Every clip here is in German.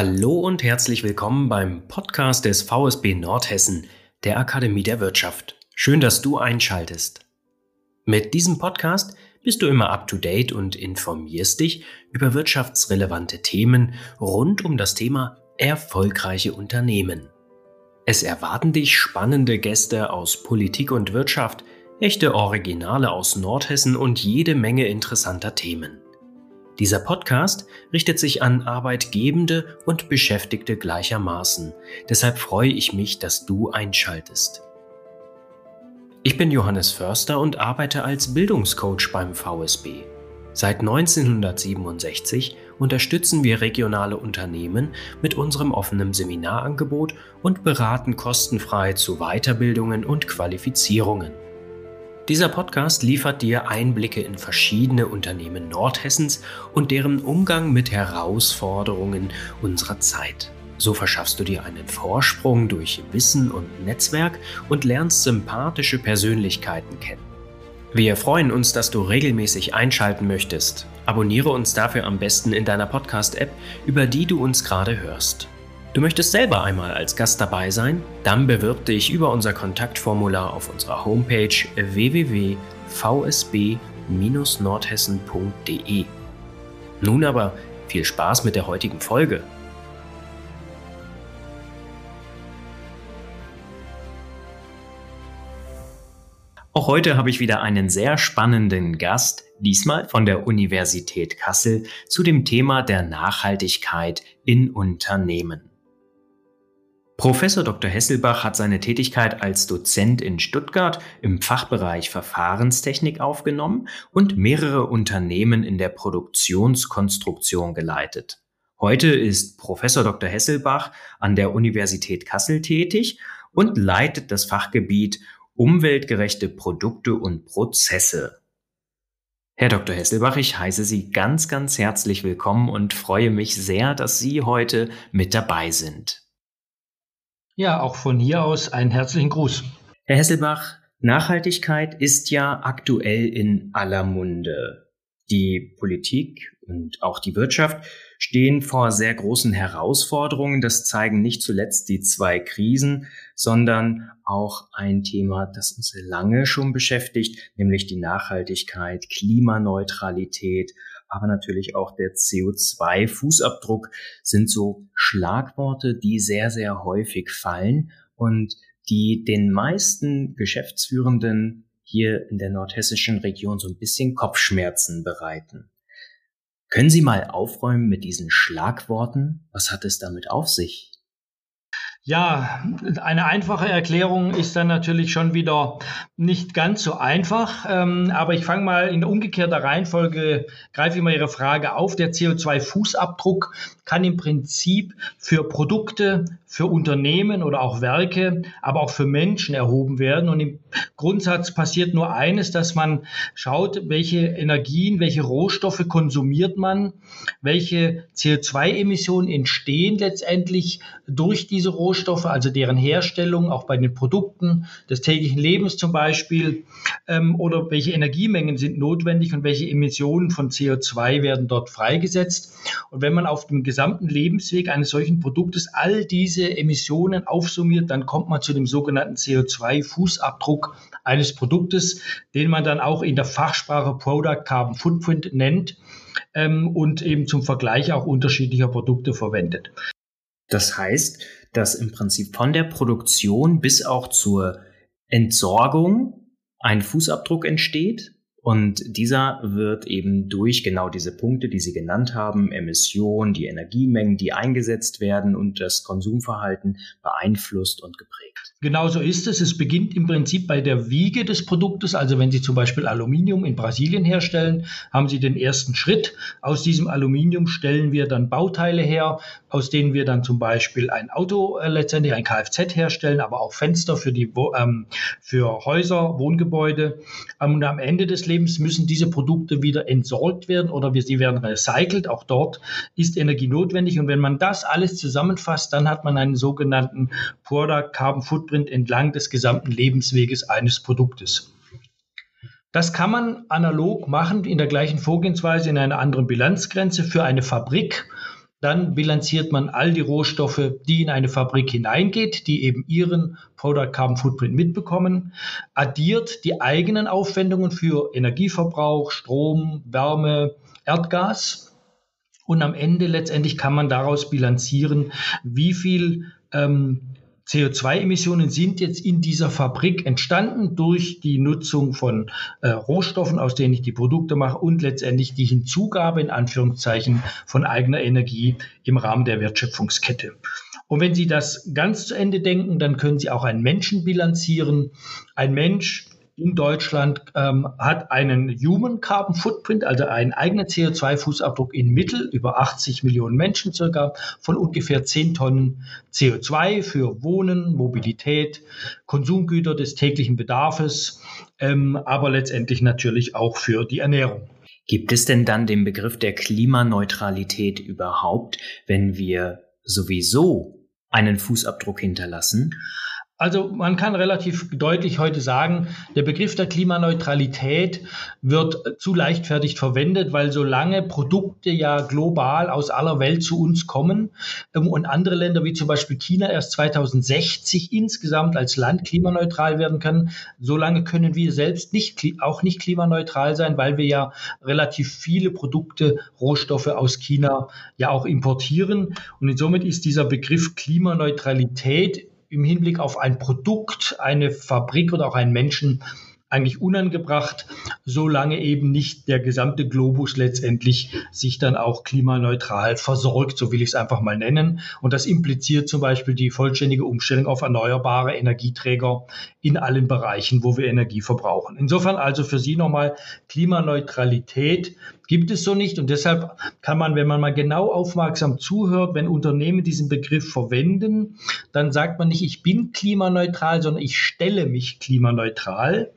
Hallo und herzlich willkommen beim Podcast des VSB Nordhessen, der Akademie der Wirtschaft. Schön, dass du einschaltest. Mit diesem Podcast bist du immer up-to-date und informierst dich über wirtschaftsrelevante Themen rund um das Thema erfolgreiche Unternehmen. Es erwarten dich spannende Gäste aus Politik und Wirtschaft, echte Originale aus Nordhessen und jede Menge interessanter Themen. Dieser Podcast richtet sich an Arbeitgebende und Beschäftigte gleichermaßen. Deshalb freue ich mich, dass du einschaltest. Ich bin Johannes Förster und arbeite als Bildungscoach beim VSB. Seit 1967 unterstützen wir regionale Unternehmen mit unserem offenen Seminarangebot und beraten kostenfrei zu Weiterbildungen und Qualifizierungen. Dieser Podcast liefert dir Einblicke in verschiedene Unternehmen Nordhessens und deren Umgang mit Herausforderungen unserer Zeit. So verschaffst du dir einen Vorsprung durch Wissen und Netzwerk und lernst sympathische Persönlichkeiten kennen. Wir freuen uns, dass du regelmäßig einschalten möchtest. Abonniere uns dafür am besten in deiner Podcast-App, über die du uns gerade hörst. Du möchtest selber einmal als Gast dabei sein? Dann bewirb dich über unser Kontaktformular auf unserer Homepage www.vsb-nordhessen.de. Nun aber viel Spaß mit der heutigen Folge. Auch heute habe ich wieder einen sehr spannenden Gast, diesmal von der Universität Kassel, zu dem Thema der Nachhaltigkeit in Unternehmen. Professor Dr. Hesselbach hat seine Tätigkeit als Dozent in Stuttgart im Fachbereich Verfahrenstechnik aufgenommen und mehrere Unternehmen in der Produktionskonstruktion geleitet. Heute ist Professor Dr. Hesselbach an der Universität Kassel tätig und leitet das Fachgebiet umweltgerechte Produkte und Prozesse. Herr Dr. Hesselbach, ich heiße Sie ganz, ganz herzlich willkommen und freue mich sehr, dass Sie heute mit dabei sind. Ja, auch von hier aus einen herzlichen Gruß. Herr Hesselbach, Nachhaltigkeit ist ja aktuell in aller Munde. Die Politik und auch die Wirtschaft stehen vor sehr großen Herausforderungen. Das zeigen nicht zuletzt die zwei Krisen, sondern auch ein Thema, das uns lange schon beschäftigt, nämlich die Nachhaltigkeit, Klimaneutralität, aber natürlich auch der CO2-Fußabdruck sind so Schlagworte, die sehr, sehr häufig fallen und die den meisten Geschäftsführenden hier in der nordhessischen Region so ein bisschen Kopfschmerzen bereiten. Können Sie mal aufräumen mit diesen Schlagworten? Was hat es damit auf sich? Ja, eine einfache Erklärung ist dann natürlich schon wieder nicht ganz so einfach. Ähm, aber ich fange mal in umgekehrter Reihenfolge, greife ich mal Ihre Frage auf. Der CO2-Fußabdruck kann im Prinzip für Produkte, für Unternehmen oder auch Werke, aber auch für Menschen erhoben werden. Und im Grundsatz passiert nur eines, dass man schaut, welche Energien, welche Rohstoffe konsumiert man, welche CO2-Emissionen entstehen letztendlich durch diese Rohstoffe, also deren Herstellung, auch bei den Produkten des täglichen Lebens zum Beispiel, ähm, oder welche Energiemengen sind notwendig und welche Emissionen von CO2 werden dort freigesetzt. Und wenn man auf dem gesamten Lebensweg eines solchen Produktes all diese diese Emissionen aufsummiert, dann kommt man zu dem sogenannten CO2-Fußabdruck eines Produktes, den man dann auch in der Fachsprache Product Carbon Footprint nennt ähm, und eben zum Vergleich auch unterschiedlicher Produkte verwendet. Das heißt, dass im Prinzip von der Produktion bis auch zur Entsorgung ein Fußabdruck entsteht und dieser wird eben durch genau diese Punkte, die Sie genannt haben, Emissionen, die Energiemengen, die eingesetzt werden und das Konsumverhalten beeinflusst und geprägt. Genau so ist es. Es beginnt im Prinzip bei der Wiege des Produktes. Also wenn Sie zum Beispiel Aluminium in Brasilien herstellen, haben Sie den ersten Schritt. Aus diesem Aluminium stellen wir dann Bauteile her, aus denen wir dann zum Beispiel ein Auto äh, letztendlich, ein Kfz herstellen, aber auch Fenster für die ähm, für Häuser, Wohngebäude. Und am Ende des Lebens müssen diese Produkte wieder entsorgt werden oder sie werden recycelt. Auch dort ist Energie notwendig. Und wenn man das alles zusammenfasst, dann hat man einen sogenannten Product Carbon Footprint entlang des gesamten Lebensweges eines Produktes. Das kann man analog machen in der gleichen Vorgehensweise in einer anderen Bilanzgrenze für eine Fabrik Dann bilanziert man all die Rohstoffe, die in eine Fabrik hineingeht, die eben ihren Product Carbon Footprint mitbekommen, addiert die eigenen Aufwendungen für Energieverbrauch, Strom, Wärme, Erdgas. Und am Ende letztendlich kann man daraus bilanzieren, wie viel ähm, CO2-Emissionen sind jetzt in dieser Fabrik entstanden durch die Nutzung von äh, Rohstoffen, aus denen ich die Produkte mache und letztendlich die Hinzugabe in Anführungszeichen von eigener Energie im Rahmen der Wertschöpfungskette. Und wenn Sie das ganz zu Ende denken, dann können Sie auch einen Menschen bilanzieren. Ein Mensch in Deutschland ähm, hat einen Human Carbon Footprint, also einen eigenen CO2-Fußabdruck in Mittel über 80 Millionen Menschen circa von ungefähr 10 Tonnen CO2 für Wohnen, Mobilität, Konsumgüter des täglichen Bedarfs, ähm, aber letztendlich natürlich auch für die Ernährung. Gibt es denn dann den Begriff der Klimaneutralität überhaupt, wenn wir sowieso einen Fußabdruck hinterlassen? Also man kann relativ deutlich heute sagen, der Begriff der Klimaneutralität wird zu leichtfertig verwendet, weil solange Produkte ja global aus aller Welt zu uns kommen ähm, und andere Länder wie zum Beispiel China erst 2060 insgesamt als Land klimaneutral werden können, solange können wir selbst nicht, auch nicht klimaneutral sein, weil wir ja relativ viele Produkte, Rohstoffe aus China ja auch importieren. Und somit ist dieser Begriff Klimaneutralität im Hinblick auf ein Produkt, eine Fabrik oder auch einen Menschen eigentlich unangebracht, solange eben nicht der gesamte Globus letztendlich sich dann auch klimaneutral versorgt, so will ich es einfach mal nennen. Und das impliziert zum Beispiel die vollständige Umstellung auf erneuerbare Energieträger in allen Bereichen, wo wir Energie verbrauchen. Insofern also für Sie nochmal Klimaneutralität gibt es so nicht. Und deshalb kann man, wenn man mal genau aufmerksam zuhört, wenn Unternehmen diesen Begriff verwenden, dann sagt man nicht, ich bin klimaneutral, sondern ich stelle mich klimaneutral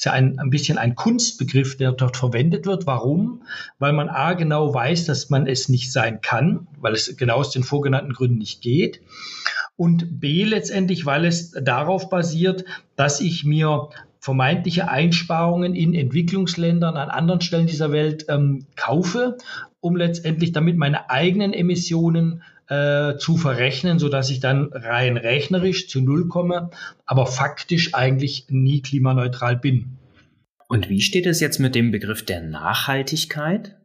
ist ja ein, ein bisschen ein Kunstbegriff, der dort verwendet wird. Warum? Weil man A genau weiß, dass man es nicht sein kann, weil es genau aus den vorgenannten Gründen nicht geht. Und B letztendlich, weil es darauf basiert, dass ich mir vermeintliche Einsparungen in Entwicklungsländern an anderen Stellen dieser Welt ähm, kaufe, um letztendlich damit meine eigenen Emissionen äh, zu verrechnen, so dass ich dann rein rechnerisch zu Null komme, aber faktisch eigentlich nie klimaneutral bin. Und wie steht es jetzt mit dem Begriff der Nachhaltigkeit?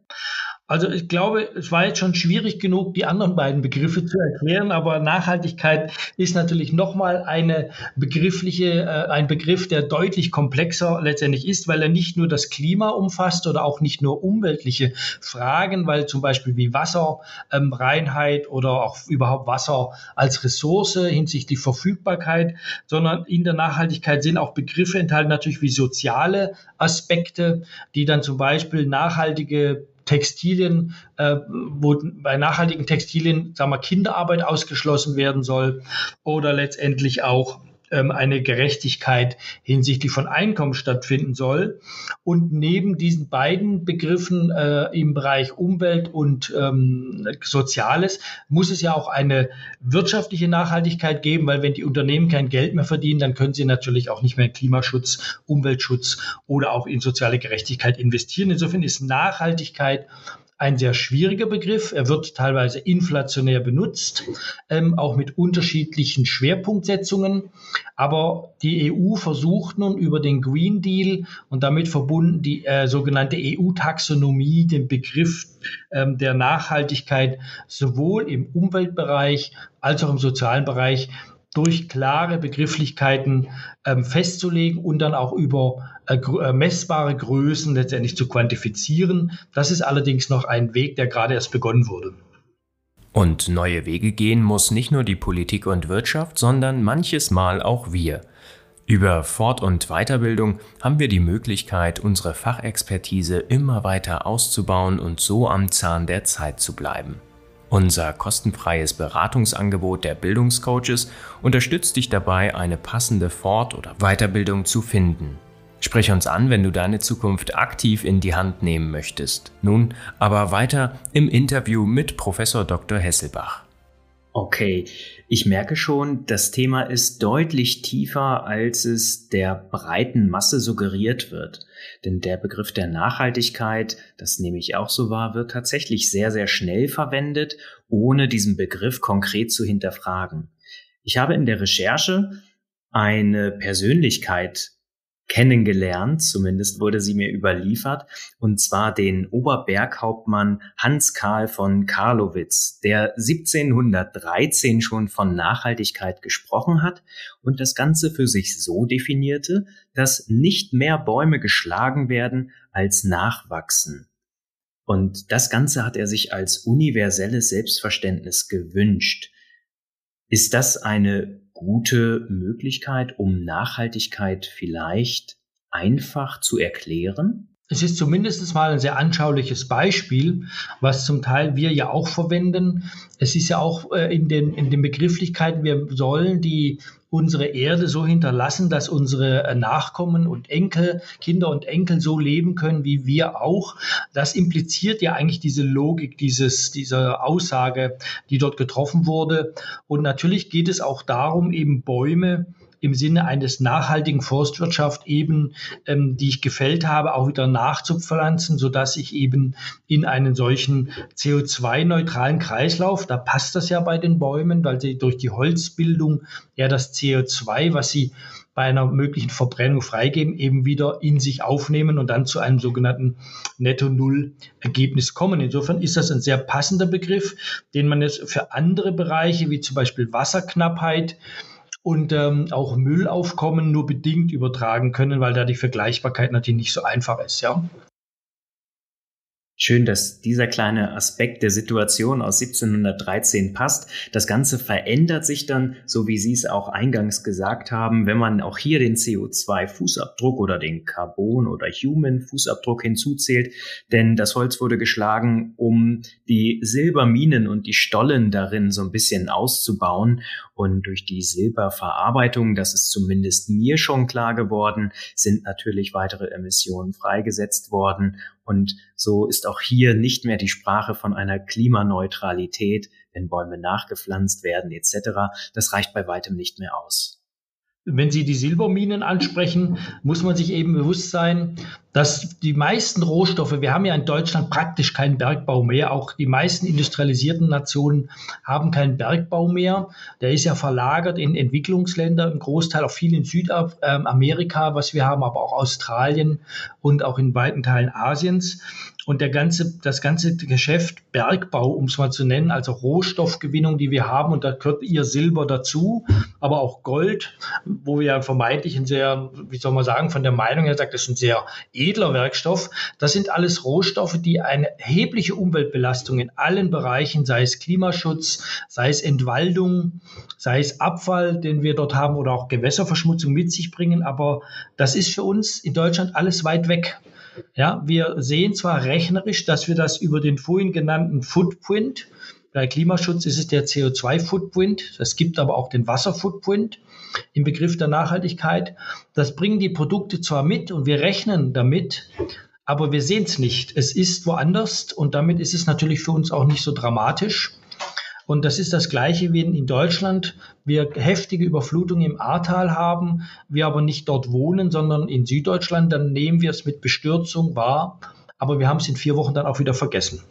Also ich glaube, es war jetzt schon schwierig genug, die anderen beiden Begriffe zu erklären, aber Nachhaltigkeit ist natürlich nochmal eine begriffliche, äh, ein Begriff, der deutlich komplexer letztendlich ist, weil er nicht nur das Klima umfasst oder auch nicht nur umweltliche Fragen, weil zum Beispiel wie Wasserreinheit ähm, oder auch überhaupt Wasser als Ressource hinsichtlich Verfügbarkeit, sondern in der Nachhaltigkeit sind auch Begriffe enthalten, natürlich wie soziale Aspekte, die dann zum Beispiel nachhaltige Textilien, äh, wo bei nachhaltigen Textilien, sagen wir, Kinderarbeit ausgeschlossen werden soll oder letztendlich auch ähm, eine Gerechtigkeit hinsichtlich von Einkommen stattfinden soll. Und neben diesen beiden Begriffen äh, im Bereich Umwelt und ähm, Soziales muss es ja auch eine wirtschaftliche Nachhaltigkeit geben, weil wenn die Unternehmen kein Geld mehr verdienen, dann können sie natürlich auch nicht mehr in Klimaschutz, Umweltschutz oder auch in soziale Gerechtigkeit investieren. Insofern ist Nachhaltigkeit ein sehr schwieriger Begriff. Er wird teilweise inflationär benutzt, ähm, auch mit unterschiedlichen Schwerpunktsetzungen. Aber die EU versucht nun über den Green Deal und damit verbunden die äh, sogenannte EU-Taxonomie, den Begriff ähm, der Nachhaltigkeit sowohl im Umweltbereich als auch im sozialen Bereich durch klare Begrifflichkeiten ähm, festzulegen und dann auch über messbare Größen letztendlich zu quantifizieren. Das ist allerdings noch ein Weg, der gerade erst begonnen wurde. Und neue Wege gehen muss nicht nur die Politik und Wirtschaft, sondern manches Mal auch wir. Über Fort- und Weiterbildung haben wir die Möglichkeit, unsere Fachexpertise immer weiter auszubauen und so am Zahn der Zeit zu bleiben. Unser kostenfreies Beratungsangebot der Bildungscoaches unterstützt dich dabei, eine passende Fort- oder Weiterbildung zu finden. Sprich uns an, wenn du deine Zukunft aktiv in die Hand nehmen möchtest. Nun aber weiter im Interview mit Professor Dr. Hesselbach. Okay, ich merke schon, das Thema ist deutlich tiefer, als es der breiten Masse suggeriert wird. Denn der Begriff der Nachhaltigkeit, das nehme ich auch so wahr, wird tatsächlich sehr, sehr schnell verwendet, ohne diesen Begriff konkret zu hinterfragen. Ich habe in der Recherche eine Persönlichkeit kennengelernt, zumindest wurde sie mir überliefert, und zwar den Oberberghauptmann Hans Karl von Karlowitz, der 1713 schon von Nachhaltigkeit gesprochen hat und das Ganze für sich so definierte, dass nicht mehr Bäume geschlagen werden als nachwachsen. Und das Ganze hat er sich als universelles Selbstverständnis gewünscht. Ist das eine gute Möglichkeit, um Nachhaltigkeit vielleicht einfach zu erklären? Es ist zumindest mal ein sehr anschauliches Beispiel, was zum Teil wir ja auch verwenden. Es ist ja auch äh, in den, in den Begrifflichkeiten, wir sollen die unsere Erde so hinterlassen, dass unsere äh, Nachkommen und Enkel, Kinder und Enkel so leben können wie wir auch. Das impliziert ja eigentlich diese Logik dieses, dieser Aussage, die dort getroffen wurde. Und natürlich geht es auch darum, eben Bäume im Sinne eines nachhaltigen Forstwirtschaft eben, ähm, die ich gefällt habe, auch wieder nachzupflanzen, sodass ich eben in einen solchen CO2-neutralen Kreislauf, da passt das ja bei den Bäumen, weil sie durch die Holzbildung ja das CO2, was sie bei einer möglichen Verbrennung freigeben, eben wieder in sich aufnehmen und dann zu einem sogenannten Netto-Null-Ergebnis kommen. Insofern ist das ein sehr passender Begriff, den man jetzt für andere Bereiche wie zum Beispiel Wasserknappheit und ähm, auch Müllaufkommen nur bedingt übertragen können, weil da die Vergleichbarkeit natürlich nicht so einfach ist, ja. Schön, dass dieser kleine Aspekt der Situation aus 1713 passt. Das Ganze verändert sich dann, so wie Sie es auch eingangs gesagt haben, wenn man auch hier den CO2-Fußabdruck oder den Carbon- oder Human-Fußabdruck hinzuzählt. Denn das Holz wurde geschlagen, um die Silberminen und die Stollen darin so ein bisschen auszubauen. Und durch die Silberverarbeitung, das ist zumindest mir schon klar geworden, sind natürlich weitere Emissionen freigesetzt worden. Und so ist auch hier nicht mehr die Sprache von einer Klimaneutralität, wenn Bäume nachgepflanzt werden etc. Das reicht bei weitem nicht mehr aus. Wenn Sie die Silberminen ansprechen, muss man sich eben bewusst sein, dass die meisten Rohstoffe, wir haben ja in Deutschland praktisch keinen Bergbau mehr, auch die meisten industrialisierten Nationen haben keinen Bergbau mehr. Der ist ja verlagert in Entwicklungsländer, im Großteil auch viel in Südamerika, was wir haben, aber auch Australien und auch in weiten Teilen Asiens. Und der ganze, das ganze Geschäft Bergbau, um es mal zu nennen, also Rohstoffgewinnung, die wir haben, und da gehört ihr Silber dazu, aber auch Gold, wo wir ja vermeintlich ein sehr, wie soll man sagen, von der Meinung her sagt, das ist ein sehr edler Werkstoff. Das sind alles Rohstoffe, die eine erhebliche Umweltbelastung in allen Bereichen, sei es Klimaschutz, sei es Entwaldung, sei es Abfall, den wir dort haben, oder auch Gewässerverschmutzung mit sich bringen. Aber das ist für uns in Deutschland alles weit weg. Ja, wir sehen zwar rechnerisch, dass wir das über den vorhin genannten Footprint, bei Klimaschutz ist es der CO2-Footprint, es gibt aber auch den Wasser-Footprint im Begriff der Nachhaltigkeit. Das bringen die Produkte zwar mit und wir rechnen damit, aber wir sehen es nicht. Es ist woanders und damit ist es natürlich für uns auch nicht so dramatisch. Und das ist das Gleiche wie in Deutschland. Wir heftige Überflutungen im Ahrtal haben, wir aber nicht dort wohnen, sondern in Süddeutschland, dann nehmen wir es mit Bestürzung wahr. Aber wir haben es in vier Wochen dann auch wieder vergessen.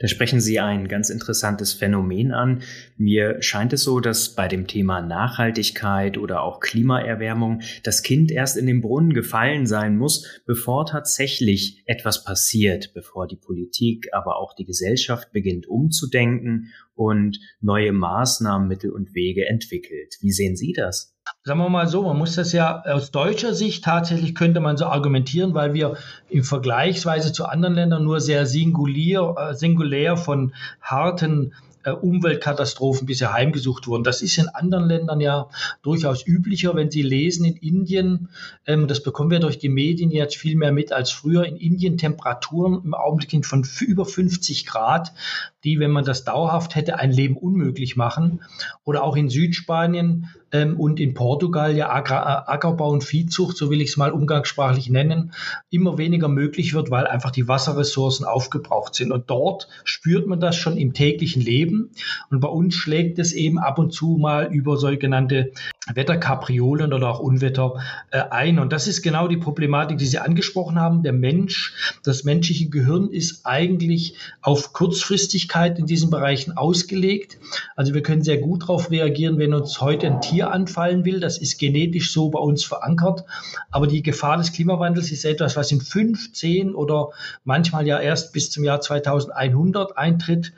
Da sprechen Sie ein ganz interessantes Phänomen an. Mir scheint es so, dass bei dem Thema Nachhaltigkeit oder auch Klimaerwärmung das Kind erst in den Brunnen gefallen sein muss, bevor tatsächlich etwas passiert, bevor die Politik, aber auch die Gesellschaft beginnt umzudenken und neue Maßnahmen, Mittel und Wege entwickelt. Wie sehen Sie das? Sagen wir mal so, man muss das ja aus deutscher Sicht tatsächlich könnte man so argumentieren, weil wir im Vergleichsweise zu anderen Ländern nur sehr singulär, äh, singulär von harten äh, Umweltkatastrophen bisher heimgesucht wurden. Das ist in anderen Ländern ja durchaus üblicher, wenn Sie lesen in Indien, ähm, das bekommen wir durch die Medien jetzt viel mehr mit als früher, in Indien Temperaturen im Augenblick von über 50 Grad, die, wenn man das dauerhaft hätte, ein Leben unmöglich machen. Oder auch in Südspanien und in Portugal ja Agra Ackerbau und Viehzucht, so will ich es mal umgangssprachlich nennen, immer weniger möglich wird, weil einfach die Wasserressourcen aufgebraucht sind. Und dort spürt man das schon im täglichen Leben. Und bei uns schlägt es eben ab und zu mal über sogenannte Wetterkapriolen oder auch Unwetter äh, ein. Und das ist genau die Problematik, die Sie angesprochen haben. Der Mensch, das menschliche Gehirn ist eigentlich auf Kurzfristigkeit in diesen Bereichen ausgelegt. Also wir können sehr gut darauf reagieren, wenn uns heute ein Tier anfallen will. Das ist genetisch so bei uns verankert. Aber die Gefahr des Klimawandels ist etwas, was in fünf, zehn oder manchmal ja erst bis zum Jahr 2100 eintritt.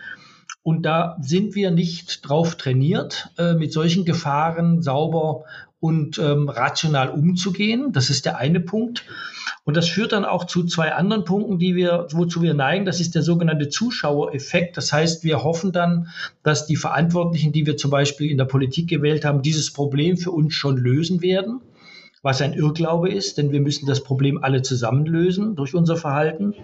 Und da sind wir nicht drauf trainiert, äh, mit solchen Gefahren sauber und ähm, rational umzugehen. Das ist der eine Punkt. Und das führt dann auch zu zwei anderen Punkten, die wir, wozu wir neigen. Das ist der sogenannte Zuschauereffekt. Das heißt, wir hoffen dann, dass die Verantwortlichen, die wir zum Beispiel in der Politik gewählt haben, dieses Problem für uns schon lösen werden was ein Irrglaube ist, denn wir müssen das Problem alle zusammen lösen durch unser Verhalten.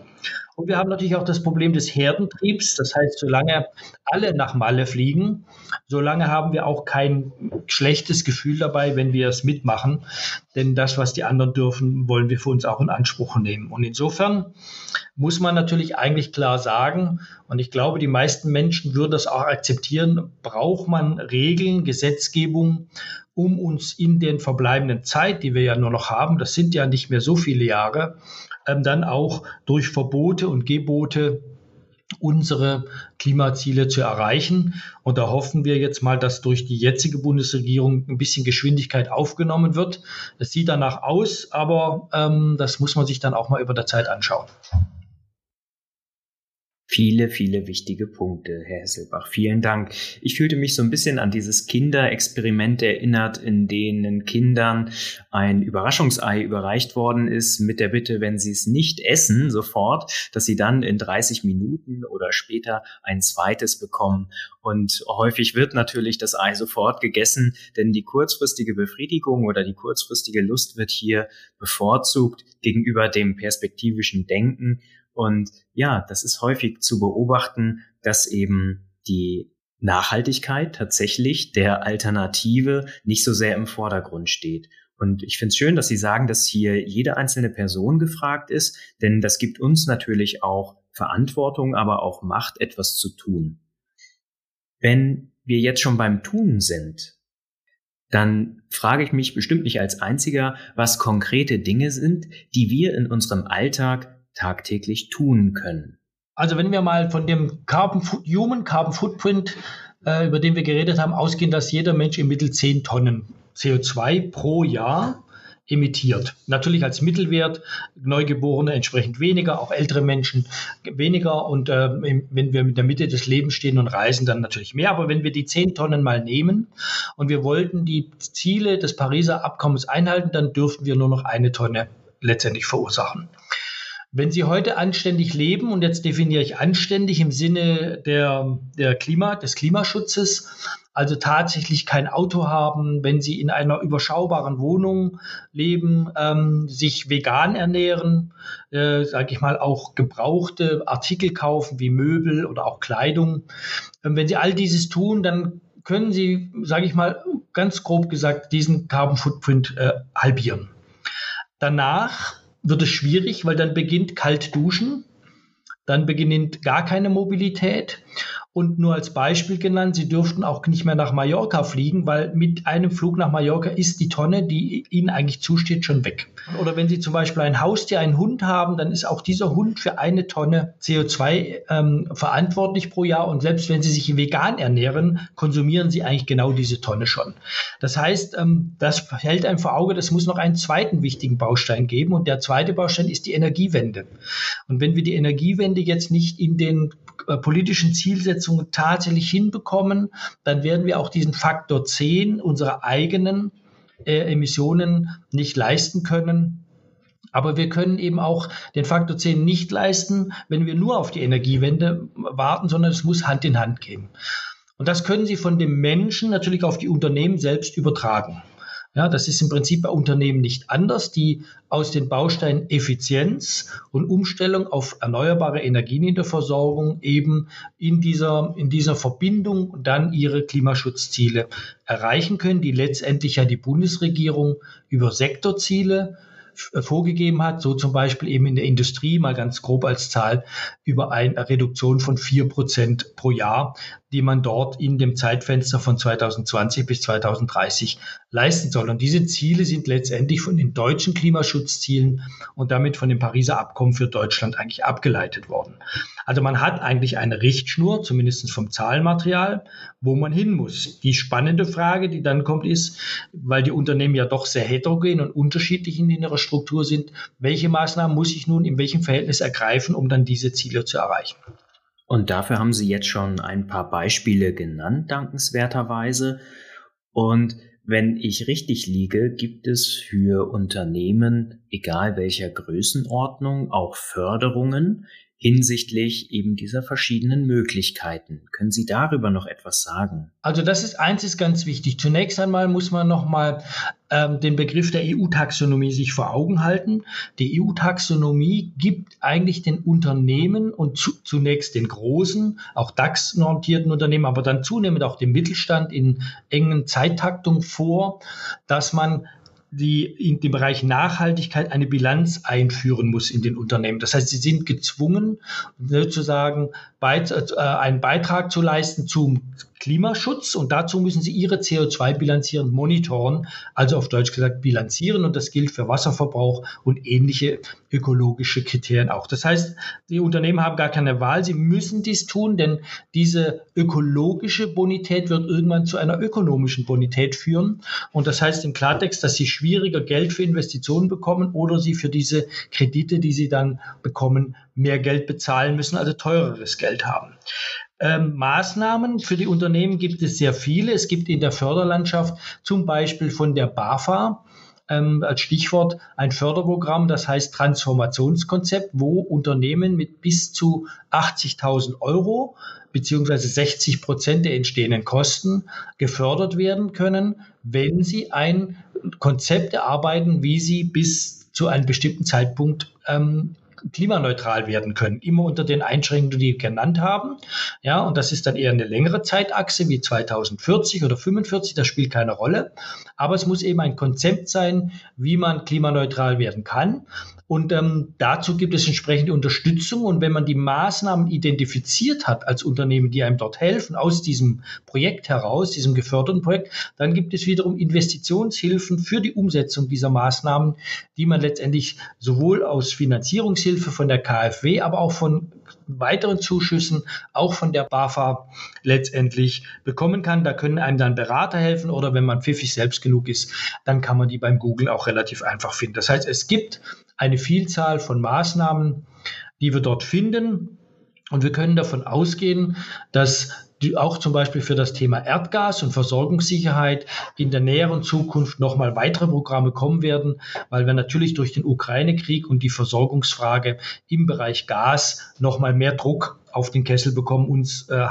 Und wir haben natürlich auch das Problem des Herdentriebs. Das heißt, solange alle nach Malle fliegen, solange haben wir auch kein schlechtes Gefühl dabei, wenn wir es mitmachen. Denn das, was die anderen dürfen, wollen wir für uns auch in Anspruch nehmen. Und insofern muss man natürlich eigentlich klar sagen, und ich glaube, die meisten Menschen würden das auch akzeptieren, braucht man Regeln, Gesetzgebung, um uns in den verbleibenden Zeit, die wir ja nur noch haben, das sind ja nicht mehr so viele Jahre, ähm, dann auch durch Verbote und Gebote unsere Klimaziele zu erreichen. Und da hoffen wir jetzt mal, dass durch die jetzige Bundesregierung ein bisschen Geschwindigkeit aufgenommen wird. Es sieht danach aus, aber ähm, das muss man sich dann auch mal über der Zeit anschauen. Viele, viele wichtige Punkte, Herr Hesselbach. Vielen Dank. Ich fühlte mich so ein bisschen an dieses Kinderexperiment erinnert, in denen Kindern ein Überraschungsei überreicht worden ist mit der Bitte, wenn sie es nicht essen sofort, dass sie dann in 30 Minuten oder später ein zweites bekommen. Und häufig wird natürlich das Ei sofort gegessen, denn die kurzfristige Befriedigung oder die kurzfristige Lust wird hier bevorzugt gegenüber dem perspektivischen Denken und ja, das ist häufig zu beobachten, dass eben die Nachhaltigkeit tatsächlich der Alternative nicht so sehr im Vordergrund steht. Und ich finde es schön, dass Sie sagen, dass hier jede einzelne Person gefragt ist, denn das gibt uns natürlich auch Verantwortung, aber auch Macht, etwas zu tun. Wenn wir jetzt schon beim Tun sind, dann frage ich mich bestimmt nicht als einziger, was konkrete Dinge sind, die wir in unserem Alltag tagtäglich tun können? Also wenn wir mal von dem Carbon, Human Carbon Footprint, äh, über den wir geredet haben, ausgehen, dass jeder Mensch im Mittel 10 Tonnen CO2 pro Jahr emittiert. Natürlich als Mittelwert, Neugeborene entsprechend weniger, auch ältere Menschen weniger. Und äh, wenn wir mit der Mitte des Lebens stehen und reisen, dann natürlich mehr. Aber wenn wir die 10 Tonnen mal nehmen und wir wollten die Ziele des Pariser Abkommens einhalten, dann dürften wir nur noch eine Tonne letztendlich verursachen. Wenn Sie heute anständig leben, und jetzt definiere ich anständig im Sinne der, der Klima, des Klimaschutzes, also tatsächlich kein Auto haben, wenn Sie in einer überschaubaren Wohnung leben, ähm, sich vegan ernähren, äh, sage ich mal auch gebrauchte Artikel kaufen wie Möbel oder auch Kleidung. Ähm, wenn Sie all dieses tun, dann können Sie, sage ich mal ganz grob gesagt, diesen Carbon Footprint äh, halbieren. Danach wird es schwierig, weil dann beginnt kalt duschen, dann beginnt gar keine Mobilität und nur als Beispiel genannt, Sie dürften auch nicht mehr nach Mallorca fliegen, weil mit einem Flug nach Mallorca ist die Tonne, die Ihnen eigentlich zusteht, schon weg. Oder wenn Sie zum Beispiel ein Haustier, einen Hund haben, dann ist auch dieser Hund für eine Tonne CO2 ähm, verantwortlich pro Jahr. Und selbst wenn Sie sich vegan ernähren, konsumieren Sie eigentlich genau diese Tonne schon. Das heißt, ähm, das hält einem vor Auge, das muss noch einen zweiten wichtigen Baustein geben. Und der zweite Baustein ist die Energiewende. Und wenn wir die Energiewende jetzt nicht in den politischen Zielsetzungen tatsächlich hinbekommen, dann werden wir auch diesen Faktor 10 unserer eigenen äh, Emissionen nicht leisten können. Aber wir können eben auch den Faktor 10 nicht leisten, wenn wir nur auf die Energiewende warten, sondern es muss Hand in Hand gehen. Und das können Sie von dem Menschen natürlich auf die Unternehmen selbst übertragen. Ja, das ist im Prinzip bei Unternehmen nicht anders, die aus den Bausteinen Effizienz und Umstellung auf erneuerbare Energien in der Versorgung eben in dieser, in dieser Verbindung dann ihre Klimaschutzziele erreichen können, die letztendlich ja die Bundesregierung über Sektorziele äh, vorgegeben hat, so zum Beispiel eben in der Industrie mal ganz grob als Zahl über eine Reduktion von vier Prozent pro Jahr, die man dort in dem Zeitfenster von 2020 bis 2030 leisten soll. Und diese Ziele sind letztendlich von den deutschen Klimaschutzzielen und damit von dem Pariser Abkommen für Deutschland eigentlich abgeleitet worden. Also man hat eigentlich eine Richtschnur, zumindest vom Zahlenmaterial, wo man hin muss. Die spannende Frage, die dann kommt, ist, weil die Unternehmen ja doch sehr heterogen und unterschiedlich in ihrer Struktur sind, welche Maßnahmen muss ich nun in welchem Verhältnis ergreifen, um dann diese Ziele zu erreichen? Und dafür haben Sie jetzt schon ein paar Beispiele genannt, dankenswerterweise. Und wenn ich richtig liege, gibt es für Unternehmen, egal welcher Größenordnung, auch Förderungen, hinsichtlich eben dieser verschiedenen Möglichkeiten. Können Sie darüber noch etwas sagen? Also das ist eins ist ganz wichtig. Zunächst einmal muss man noch mal ähm, den Begriff der EU-Taxonomie sich vor Augen halten. Die EU-Taxonomie gibt eigentlich den Unternehmen und zu, zunächst den großen, auch DAX-notierten Unternehmen, aber dann zunehmend auch dem Mittelstand in engen Zeittaktung vor, dass man die in dem Bereich Nachhaltigkeit eine Bilanz einführen muss in den Unternehmen. Das heißt, sie sind gezwungen, sozusagen äh, einen Beitrag zu leisten zum Klimaschutz und dazu müssen sie ihre CO2-Bilanzieren monitoren, also auf Deutsch gesagt bilanzieren und das gilt für Wasserverbrauch und ähnliche ökologische Kriterien auch. Das heißt, die Unternehmen haben gar keine Wahl, sie müssen dies tun, denn diese ökologische Bonität wird irgendwann zu einer ökonomischen Bonität führen und das heißt im Klartext, dass sie schwieriger Geld für Investitionen bekommen oder sie für diese Kredite, die sie dann bekommen, mehr Geld bezahlen müssen, also teureres Geld haben. Ähm, Maßnahmen für die Unternehmen gibt es sehr viele. Es gibt in der Förderlandschaft zum Beispiel von der BAFA ähm, als Stichwort ein Förderprogramm, das heißt Transformationskonzept, wo Unternehmen mit bis zu 80.000 Euro beziehungsweise 60 Prozent der entstehenden Kosten gefördert werden können, wenn sie ein Konzept erarbeiten, wie sie bis zu einem bestimmten Zeitpunkt ähm, klimaneutral werden können, immer unter den Einschränkungen, die wir genannt haben. Ja, und das ist dann eher eine längere Zeitachse wie 2040 oder 45, das spielt keine Rolle. Aber es muss eben ein Konzept sein, wie man klimaneutral werden kann. Und ähm, dazu gibt es entsprechende Unterstützung. Und wenn man die Maßnahmen identifiziert hat als Unternehmen, die einem dort helfen, aus diesem Projekt heraus, diesem geförderten Projekt, dann gibt es wiederum Investitionshilfen für die Umsetzung dieser Maßnahmen, die man letztendlich sowohl aus Finanzierungshilfe von der KfW, aber auch von weiteren Zuschüssen, auch von der BAFA letztendlich bekommen kann. Da können einem dann Berater helfen oder wenn man pfiffig selbst genug ist, dann kann man die beim Google auch relativ einfach finden. Das heißt, es gibt eine Vielzahl von Maßnahmen, die wir dort finden. Und wir können davon ausgehen, dass die auch zum Beispiel für das Thema Erdgas und Versorgungssicherheit in der näheren Zukunft nochmal weitere Programme kommen werden, weil wir natürlich durch den Ukraine-Krieg und die Versorgungsfrage im Bereich Gas nochmal mehr Druck auf den Kessel bekommen, uns äh,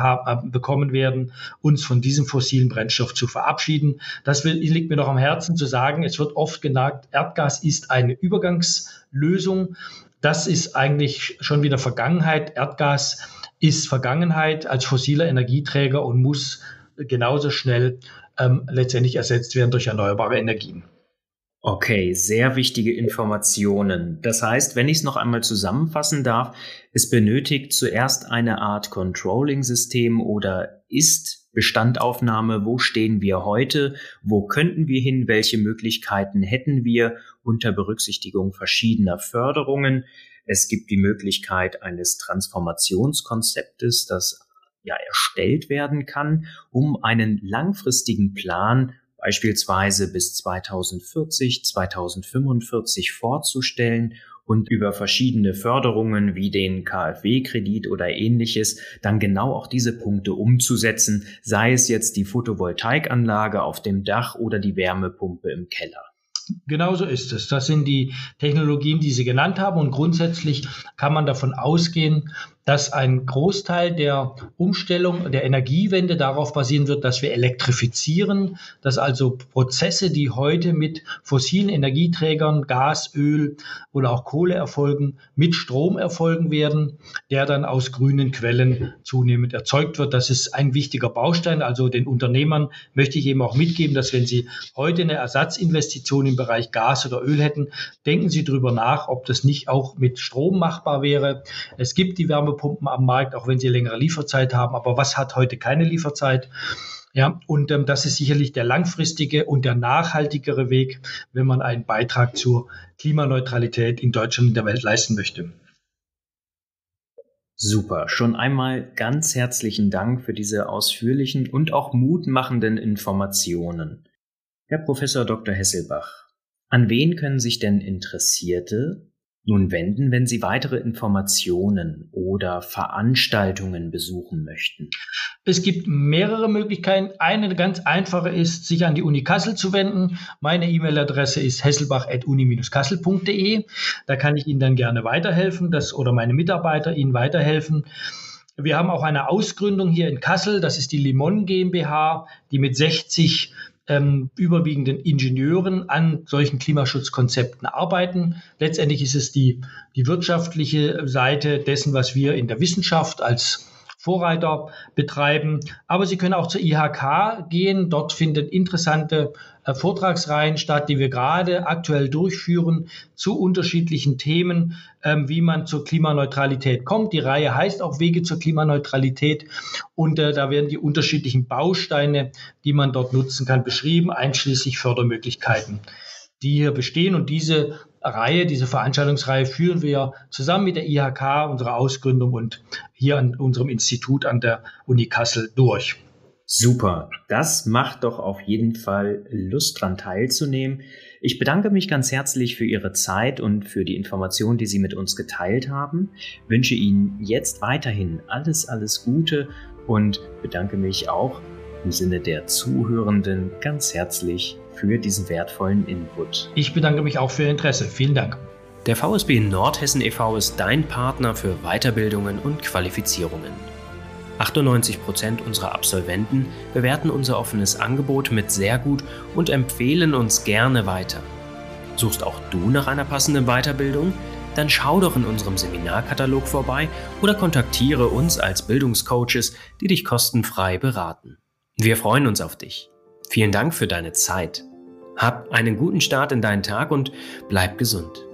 bekommen werden, uns von diesem fossilen Brennstoff zu verabschieden. Das liegt mir noch am Herzen zu sagen. Es wird oft genannt, Erdgas ist eine Übergangslösung. Das ist eigentlich schon wieder Vergangenheit. Erdgas ist Vergangenheit als fossiler Energieträger und muss genauso schnell ähm, letztendlich ersetzt werden durch erneuerbare Energien. Okay, sehr wichtige Informationen. Das heißt, wenn ich es noch einmal zusammenfassen darf, es benötigt zuerst eine Art Controlling-System oder ist Bestandaufnahme, wo stehen wir heute, wo könnten wir hin, welche Möglichkeiten hätten wir unter Berücksichtigung verschiedener Förderungen. Es gibt die Möglichkeit eines Transformationskonzeptes, das ja erstellt werden kann, um einen langfristigen Plan beispielsweise bis 2040, 2045 vorzustellen und über verschiedene Förderungen wie den KfW-Kredit oder ähnliches dann genau auch diese Punkte umzusetzen, sei es jetzt die Photovoltaikanlage auf dem Dach oder die Wärmepumpe im Keller. Genauso ist es. Das sind die Technologien, die Sie genannt haben. Und grundsätzlich kann man davon ausgehen, dass ein Großteil der Umstellung der Energiewende darauf basieren wird, dass wir elektrifizieren, dass also Prozesse, die heute mit fossilen Energieträgern, Gas, Öl oder auch Kohle erfolgen, mit Strom erfolgen werden, der dann aus grünen Quellen zunehmend erzeugt wird. Das ist ein wichtiger Baustein. Also den Unternehmern möchte ich eben auch mitgeben, dass wenn sie heute eine Ersatzinvestition im Bereich Gas oder Öl hätten, denken Sie darüber nach, ob das nicht auch mit Strom machbar wäre. Es gibt die Wärmepumpen am Markt, auch wenn sie längere Lieferzeit haben. Aber was hat heute keine Lieferzeit? Ja, und ähm, das ist sicherlich der langfristige und der nachhaltigere Weg, wenn man einen Beitrag zur Klimaneutralität in Deutschland und der Welt leisten möchte. Super, schon einmal ganz herzlichen Dank für diese ausführlichen und auch mutmachenden Informationen. Herr Professor Dr. Hesselbach, an wen können sich denn Interessierte nun wenden, wenn Sie weitere Informationen oder Veranstaltungen besuchen möchten? Es gibt mehrere Möglichkeiten. Eine ganz einfache ist, sich an die Uni Kassel zu wenden. Meine E-Mail-Adresse ist hesselbach.uni-kassel.de. Da kann ich Ihnen dann gerne weiterhelfen das, oder meine Mitarbeiter Ihnen weiterhelfen. Wir haben auch eine Ausgründung hier in Kassel. Das ist die Limon GmbH, die mit 60 ähm, überwiegenden Ingenieuren an solchen Klimaschutzkonzepten arbeiten. Letztendlich ist es die, die wirtschaftliche Seite dessen, was wir in der Wissenschaft als Vorreiter betreiben. Aber Sie können auch zur IHK gehen. Dort finden interessante äh, Vortragsreihen statt, die wir gerade aktuell durchführen zu unterschiedlichen Themen, ähm, wie man zur Klimaneutralität kommt. Die Reihe heißt auch Wege zur Klimaneutralität und äh, da werden die unterschiedlichen Bausteine, die man dort nutzen kann, beschrieben, einschließlich Fördermöglichkeiten die hier bestehen. Und diese Reihe, diese Veranstaltungsreihe führen wir zusammen mit der IHK, unserer Ausgründung und hier an unserem Institut an der Uni Kassel durch. Super, das macht doch auf jeden Fall Lust dran teilzunehmen. Ich bedanke mich ganz herzlich für Ihre Zeit und für die Informationen, die Sie mit uns geteilt haben. Wünsche Ihnen jetzt weiterhin alles, alles Gute und bedanke mich auch im Sinne der Zuhörenden ganz herzlich für diesen wertvollen Input. Ich bedanke mich auch für Ihr Interesse. Vielen Dank. Der VSB Nordhessen e.V. ist dein Partner für Weiterbildungen und Qualifizierungen. 98 Prozent unserer Absolventen bewerten unser offenes Angebot mit sehr gut und empfehlen uns gerne weiter. Suchst auch du nach einer passenden Weiterbildung? Dann schau doch in unserem Seminarkatalog vorbei oder kontaktiere uns als Bildungscoaches, die dich kostenfrei beraten. Wir freuen uns auf dich. Vielen Dank für deine Zeit. Hab einen guten Start in deinen Tag und bleib gesund.